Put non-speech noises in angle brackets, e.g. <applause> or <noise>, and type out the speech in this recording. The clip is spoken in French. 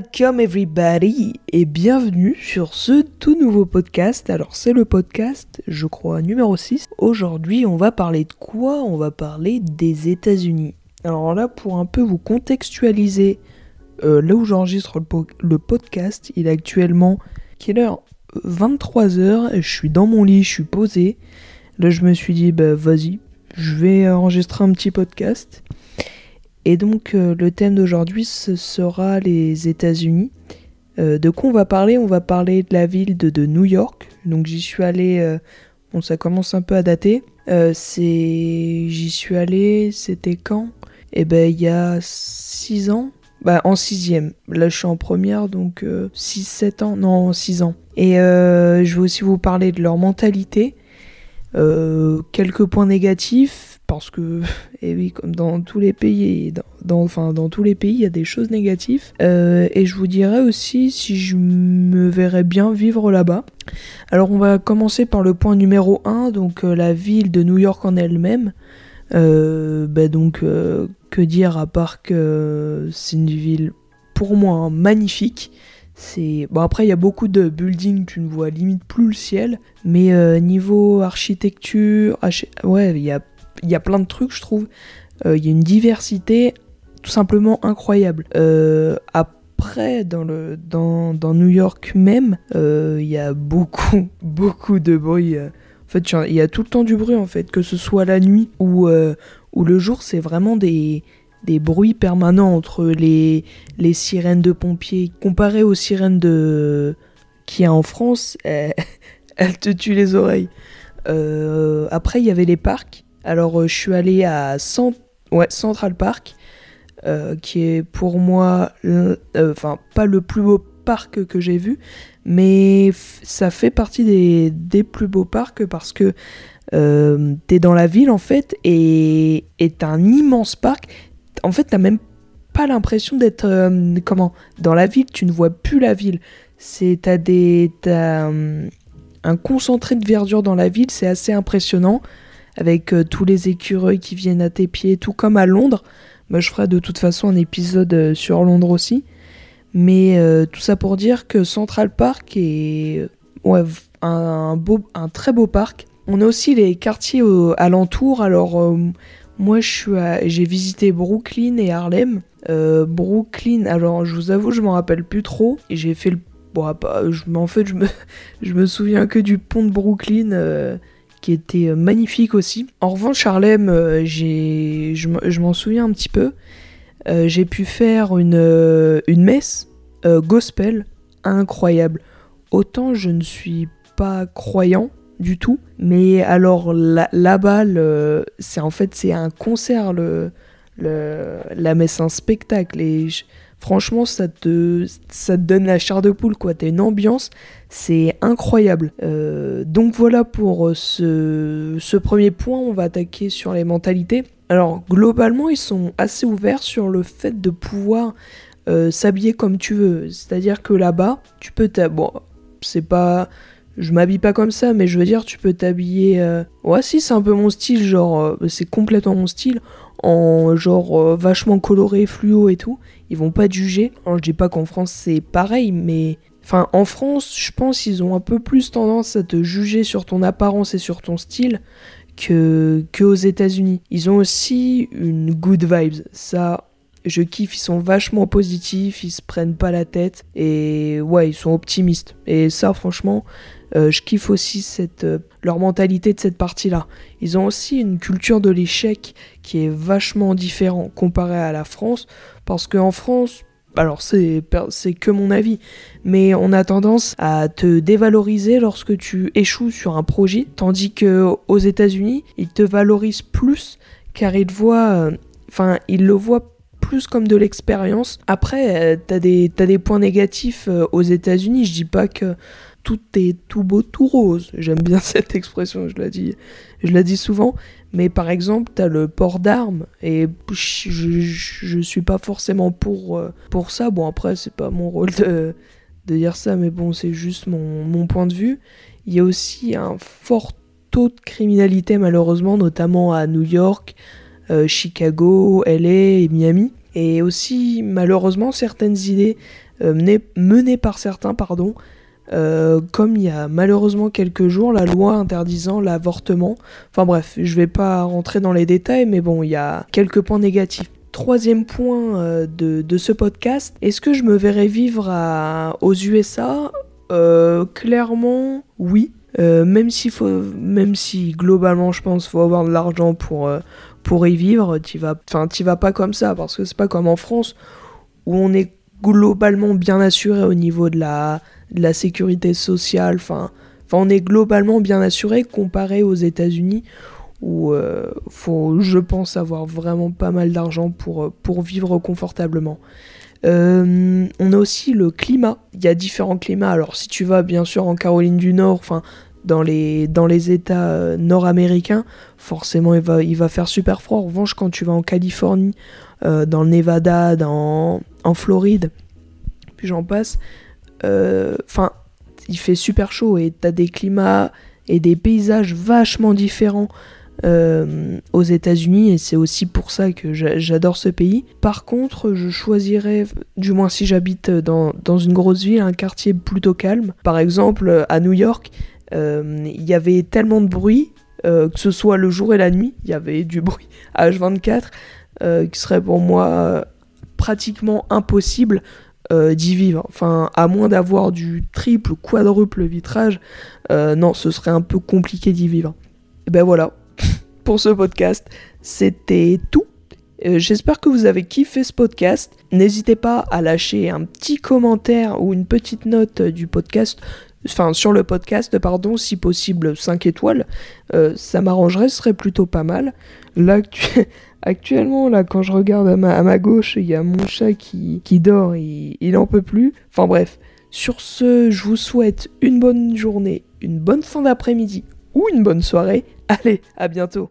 Welcome everybody et bienvenue sur ce tout nouveau podcast. Alors c'est le podcast, je crois, numéro 6. Aujourd'hui on va parler de quoi? On va parler des États-Unis. Alors là pour un peu vous contextualiser euh, là où j'enregistre le, podcast, il est actuellement quelle heure? 23h, je suis dans mon lit, je suis posé. Là je me suis dit bah vas-y, je vais enregistrer un petit podcast. Et donc euh, le thème d'aujourd'hui ce sera les États-Unis. Euh, de quoi on va parler? On va parler de la ville de, New York. Donc j'y suis allé, euh, bon ça commence un peu à dater. c'est, j'y suis allé, c'était quand? Eh ben il y a 6 ans. Bah en sixième. Là je suis en première donc 6-7 ans. Non 6 ans. Et je vais aussi vous parler de leur mentalité. quelques points négatifs parce que, et <laughs> eh oui, comme dans tous les pays, dans, enfin, dans tous les pays, il y a des choses négatives. Euh, et je vous dirais aussi si je me verrais bien vivre là-bas. Alors, on va commencer par le point numéro 1, donc euh, la ville de New York en elle-même. Euh, bah, donc, que dire à part que c'est une ville pour moi hein, magnifique. C'est bon après il y a beaucoup de buildings, tu ne vois limite plus le ciel, mais niveau architecture, ouais il y a y a plein de trucs, je trouve. Euh, il y a une diversité tout simplement incroyable. Euh, après, dans, le, dans, New York même, euh, il y a beaucoup, <laughs> beaucoup de bruit. En fait, il y a tout le temps du bruit, en fait, que ce soit la nuit ou, ou le jour, c'est vraiment des, des bruits permanents entre les, les sirènes de pompiers. Comparé aux sirènes de qu'il y a en France, <laughs> elles te tuent les oreilles. après, il y avait les parcs. Alors, euh, je suis allé à Central Park, euh, qui est pour moi, euh, enfin, pas le plus beau parc que j'ai vu, mais ça fait partie des, plus beaux parcs parce que t'es dans la ville en fait et t'as un immense parc. En fait, t'as même pas l'impression d'être comment dans la ville. Tu ne vois plus la ville. C'est t'as des t'as un concentré de verdure dans la ville. C'est assez impressionnant avec euh, tous les écureuils qui viennent à tes pieds, tout comme à Londres. Moi, je ferai de toute façon un épisode euh, sur Londres aussi. Mais euh, tout ça pour dire que Central Park est un, beau, un très beau parc. On a aussi les quartiers alentours. Alors, moi, j'ai visité Brooklyn et Harlem. Brooklyn, alors je vous avoue, je m'en rappelle plus trop. Et j'ai fait le. Bon, je, en fait, je me, <laughs> je me souviens que du pont de Brooklyn qui était euh, magnifique aussi. En revanche, Harlem, euh, j'ai, je m'en souviens un petit peu. Euh, j'ai pu faire une, une messe gospel incroyable. Autant je ne suis pas croyant du tout, mais alors là-bas, c'est en fait c'est un concert le, la messe, un spectacle et franchement ça te, ça donne la chair de poule quoi. T'as une ambiance, c'est incroyable. Euh, donc voilà pour euh, ce, premier point, on va attaquer sur les mentalités. Alors globalement, ils sont assez ouverts sur le fait de pouvoir euh, s'habiller comme tu veux. C'est-à-dire que là-bas, tu peux t'habiller... Bon, c'est pas... Je m'habille pas comme ça, mais je veux dire, tu peux t'habiller... Ouais, si, c'est un peu mon style, genre, c'est complètement mon style, en genre vachement coloré, fluo et tout. Ils vont pas te juger. Je dis pas qu'en France c'est pareil, mais Enfin, en France, je pense qu'ils ont un peu plus tendance à te juger sur ton apparence et sur ton style que, que aux États-Unis. Ils ont aussi une good vibes. Ça, je kiffe. Ils sont vachement positifs. Ils se prennent pas la tête. Et ouais, ils sont optimistes. Et ça, franchement, euh, je kiffe aussi cette, euh, leur mentalité de cette partie-là. Ils ont aussi une culture de l'échec qui est vachement différente comparée à la France. Parce qu'en France, alors c'est que mon avis, mais on a tendance à te dévaloriser lorsque tu échoues sur un projet, tandis que aux États-Unis, ils te valorisent plus car ils voient, euh, enfin ils le voient plus comme de l'expérience. Après, euh, t'as des as des points négatifs euh, aux États-Unis. Je dis pas que tout est tout beau, tout rose. J'aime bien <laughs> cette expression, je la dis, je la dis souvent. Mais par exemple, tu as le port d'armes et je, je, suis pas forcément pour, euh, pour ça. Bon, après, c'est pas mon rôle de, de dire ça, mais bon, c'est juste mon, mon, point de vue. Il y a aussi un fort taux de criminalité, malheureusement, notamment à New York, Chicago, LA et Miami. Et aussi, malheureusement, certaines idées menée, par certains, pardon, comme il y a malheureusement quelques jours la loi interdisant l'avortement. Enfin bref, je vais pas rentrer dans les détails, mais bon, il y a quelques points négatifs. Troisième point de, ce podcast, est-ce que je me verrais vivre aux USA Clairement, oui. Euh, même, faut, même si globalement je pense faut avoir de l'argent pour, euh, pour y vivre, tu vas, vas pas comme ça parce que c'est pas comme en France où on est globalement bien assuré au niveau de la, sécurité sociale. Enfin, on est globalement bien assuré comparé aux États-Unis où euh, faut, je pense, avoir vraiment pas mal d'argent pour, pour vivre confortablement. Euh, on a aussi le climat. Il y a différents climats. Alors si tu vas bien sûr en Caroline du Nord, enfin dans les, dans les États euh, nord-américains, forcément il va, il va faire super froid. En revanche, quand tu vas en Californie, euh, dans le Nevada, dans, en Floride, puis j'en passe, enfin il fait super chaud et t'as des climats et des paysages vachement différents euh, aux États-Unis et c'est aussi pour ça que j'adore ce pays. Par contre, je choisirais, du moins si j'habite dans, dans, une grosse ville, un quartier plutôt calme. Par exemple, à New York, euh, il y avait tellement de bruit, euh, que ce soit le jour et la nuit, il y avait du <laughs> bruit à H24, qui serait pour moi pratiquement impossible d'y vivre. Enfin, à moins d'avoir du triple, quadruple vitrage, non, ce serait un peu compliqué d'y vivre. Et ben voilà, <laughs> pour ce podcast. C'était tout. Euh, j'espère que vous avez kiffé ce podcast. N'hésitez pas à lâcher un petit commentaire ou une petite note du podcast, enfin sur le podcast, pardon, si possible 5 étoiles. Euh, ça m'arrangerait, ce serait plutôt pas mal. Là, <laughs> actuellement, là, quand je regarde à ma, gauche, il y a mon chat qui, dort, il, il en peut plus. Enfin bref, sur ce, je vous souhaite une bonne journée, une bonne fin d'après-midi ou une bonne soirée. Allez, à bientôt